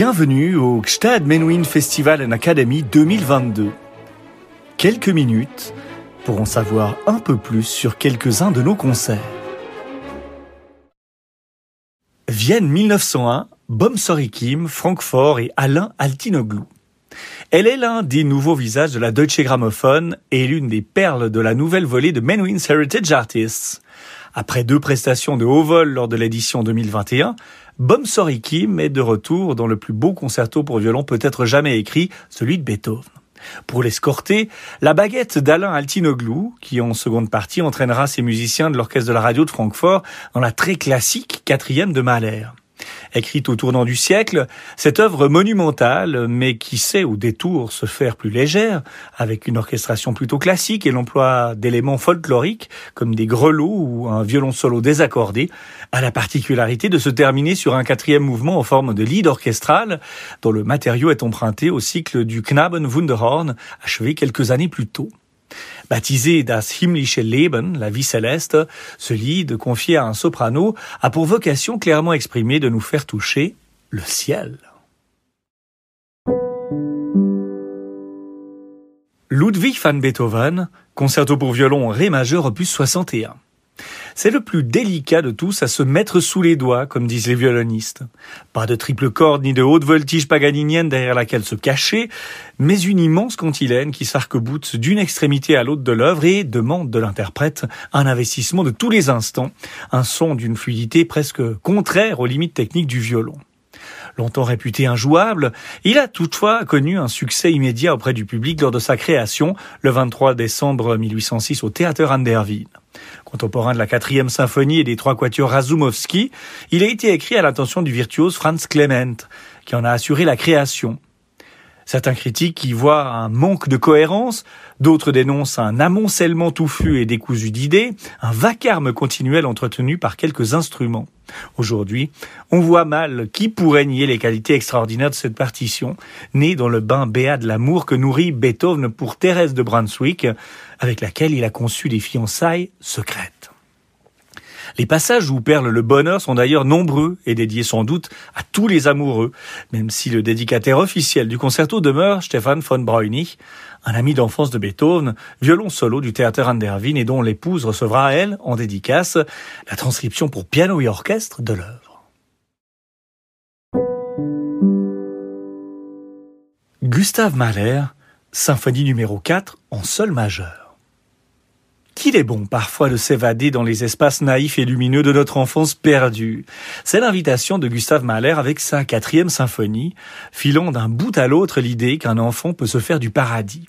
Bienvenue au Gstad Menuhin Festival and Academy 2022. Quelques minutes pour en savoir un peu plus sur quelques-uns de nos concerts. Vienne 1901, Bom Sorikim, Francfort et Alain Altinoglou. Elle est l'un des nouveaux visages de la Deutsche Grammophon et l'une des perles de la nouvelle volée de Menuhin's Heritage Artists. Après deux prestations de haut vol lors de l'édition 2021, Bom Sorikim est de retour dans le plus beau concerto pour violon peut-être jamais écrit, celui de Beethoven. Pour l'escorter, la baguette d'Alain Altinoglou, qui en seconde partie entraînera ses musiciens de l'orchestre de la radio de Francfort dans la très classique quatrième de Mahler. Écrite au tournant du siècle, cette œuvre monumentale, mais qui sait au détour se faire plus légère, avec une orchestration plutôt classique et l'emploi d'éléments folkloriques comme des grelots ou un violon solo désaccordé, a la particularité de se terminer sur un quatrième mouvement en forme de lead orchestral, dont le matériau est emprunté au cycle du Knaben Wunderhorn, achevé quelques années plus tôt. Baptisé Das himmlische Leben, la vie céleste, ce lied confié à un soprano a pour vocation clairement exprimée de nous faire toucher le ciel. Ludwig van Beethoven, concerto pour violon Ré majeur opus 61. C'est le plus délicat de tous à se mettre sous les doigts, comme disent les violonistes. Pas de triple corde ni de haute voltige paganinienne derrière laquelle se cacher, mais une immense cantilène qui s'arc-boute d'une extrémité à l'autre de l'œuvre et demande de l'interprète un investissement de tous les instants, un son d'une fluidité presque contraire aux limites techniques du violon. Longtemps réputé injouable, il a toutefois connu un succès immédiat auprès du public lors de sa création le 23 décembre 1806 au théâtre Anderville. Contemporain de la quatrième symphonie et des trois quatuors Razumovsky, il a été écrit à l'attention du virtuose Franz Clement, qui en a assuré la création. Certains critiques y voient un manque de cohérence, d'autres dénoncent un amoncellement touffu et décousu d'idées, un vacarme continuel entretenu par quelques instruments. Aujourd'hui, on voit mal qui pourrait nier les qualités extraordinaires de cette partition, née dans le bain béat de l'amour que nourrit Beethoven pour Thérèse de Brunswick, avec laquelle il a conçu des fiançailles secrètes. Les passages où perle le bonheur sont d'ailleurs nombreux et dédiés sans doute à tous les amoureux, même si le dédicataire officiel du concerto demeure Stefan von Breunig, un ami d'enfance de Beethoven, violon solo du théâtre Anderwin et dont l'épouse recevra, elle, en dédicace, la transcription pour piano et orchestre de l'œuvre. Gustave Mahler, symphonie numéro 4 en sol majeur qu'il est bon parfois de s'évader dans les espaces naïfs et lumineux de notre enfance perdue. C'est l'invitation de Gustave Mahler avec sa quatrième symphonie, filant d'un bout à l'autre l'idée qu'un enfant peut se faire du paradis.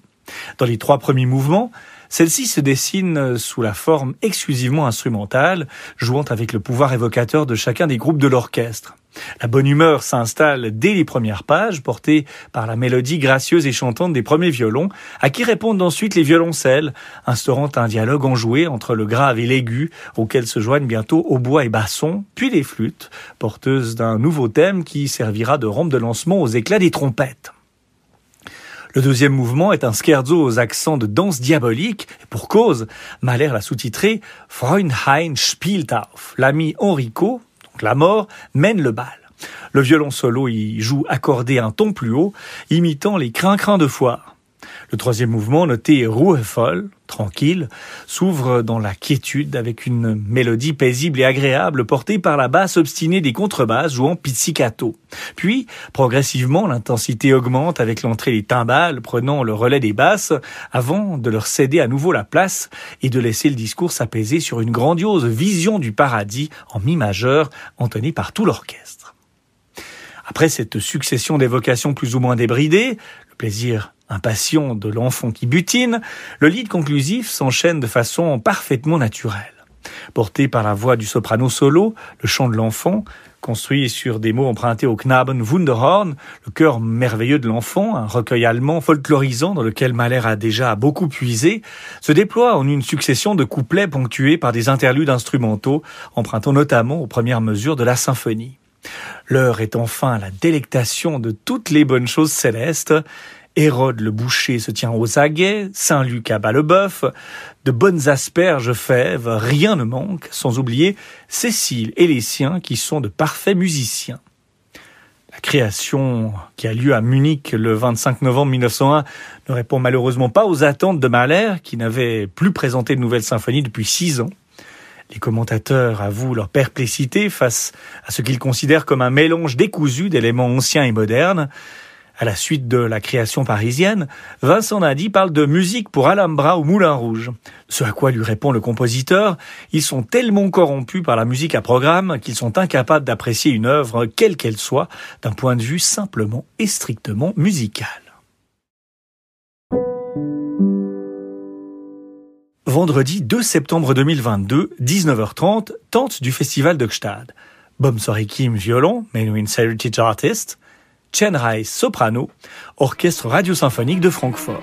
Dans les trois premiers mouvements, celle-ci se dessine sous la forme exclusivement instrumentale, jouant avec le pouvoir évocateur de chacun des groupes de l'orchestre. La bonne humeur s'installe dès les premières pages, portée par la mélodie gracieuse et chantante des premiers violons, à qui répondent ensuite les violoncelles, instaurant un dialogue enjoué entre le grave et l'aigu, auquel se joignent bientôt hautbois et basson, puis les flûtes, porteuses d'un nouveau thème qui servira de rampe de lancement aux éclats des trompettes. Le deuxième mouvement est un scherzo aux accents de danse diabolique, et pour cause, Mahler l'a sous-titré Freundheim spielt auf. L'ami Enrico, donc la mort, mène le bal. Le violon solo y joue accordé un ton plus haut, imitant les crin-crins de foire. Le troisième mouvement, noté Ruhevoll, tranquille, s'ouvre dans la quiétude avec une mélodie paisible et agréable portée par la basse obstinée des contrebasses jouant pizzicato. Puis, progressivement, l'intensité augmente avec l'entrée des timbales prenant le relais des basses avant de leur céder à nouveau la place et de laisser le discours s'apaiser sur une grandiose vision du paradis en mi majeur entonnée par tout l'orchestre. Après cette succession d'évocations plus ou moins débridées, le plaisir impatient de l'enfant qui butine, le lead conclusif s'enchaîne de façon parfaitement naturelle. Porté par la voix du soprano solo, le chant de l'enfant, construit sur des mots empruntés au Knaben Wunderhorn, le cœur merveilleux de l'enfant, un recueil allemand folklorisant dans lequel Mahler a déjà beaucoup puisé, se déploie en une succession de couplets ponctués par des interludes instrumentaux, empruntant notamment aux premières mesures de la symphonie. L'heure est enfin la délectation de toutes les bonnes choses célestes, Hérode le boucher se tient aux aguets, Saint-Luc abat le bœuf, de bonnes asperges fèves, rien ne manque, sans oublier Cécile et les siens qui sont de parfaits musiciens. La création qui a lieu à Munich le 25 novembre 1901 ne répond malheureusement pas aux attentes de Mahler, qui n'avait plus présenté de nouvelles symphonies depuis six ans. Les commentateurs avouent leur perplexité face à ce qu'ils considèrent comme un mélange décousu d'éléments anciens et modernes. À la suite de la création parisienne, Vincent Nadi parle de musique pour Alhambra ou Moulin Rouge. Ce à quoi lui répond le compositeur, ils sont tellement corrompus par la musique à programme qu'ils sont incapables d'apprécier une œuvre, quelle qu'elle soit, d'un point de vue simplement et strictement musical. Vendredi 2 septembre 2022, 19h30, tente du festival de Gstad. Bom Kim violon, Menuhin Heritage Artist, Chen Rai soprano, orchestre radio-symphonique de Francfort.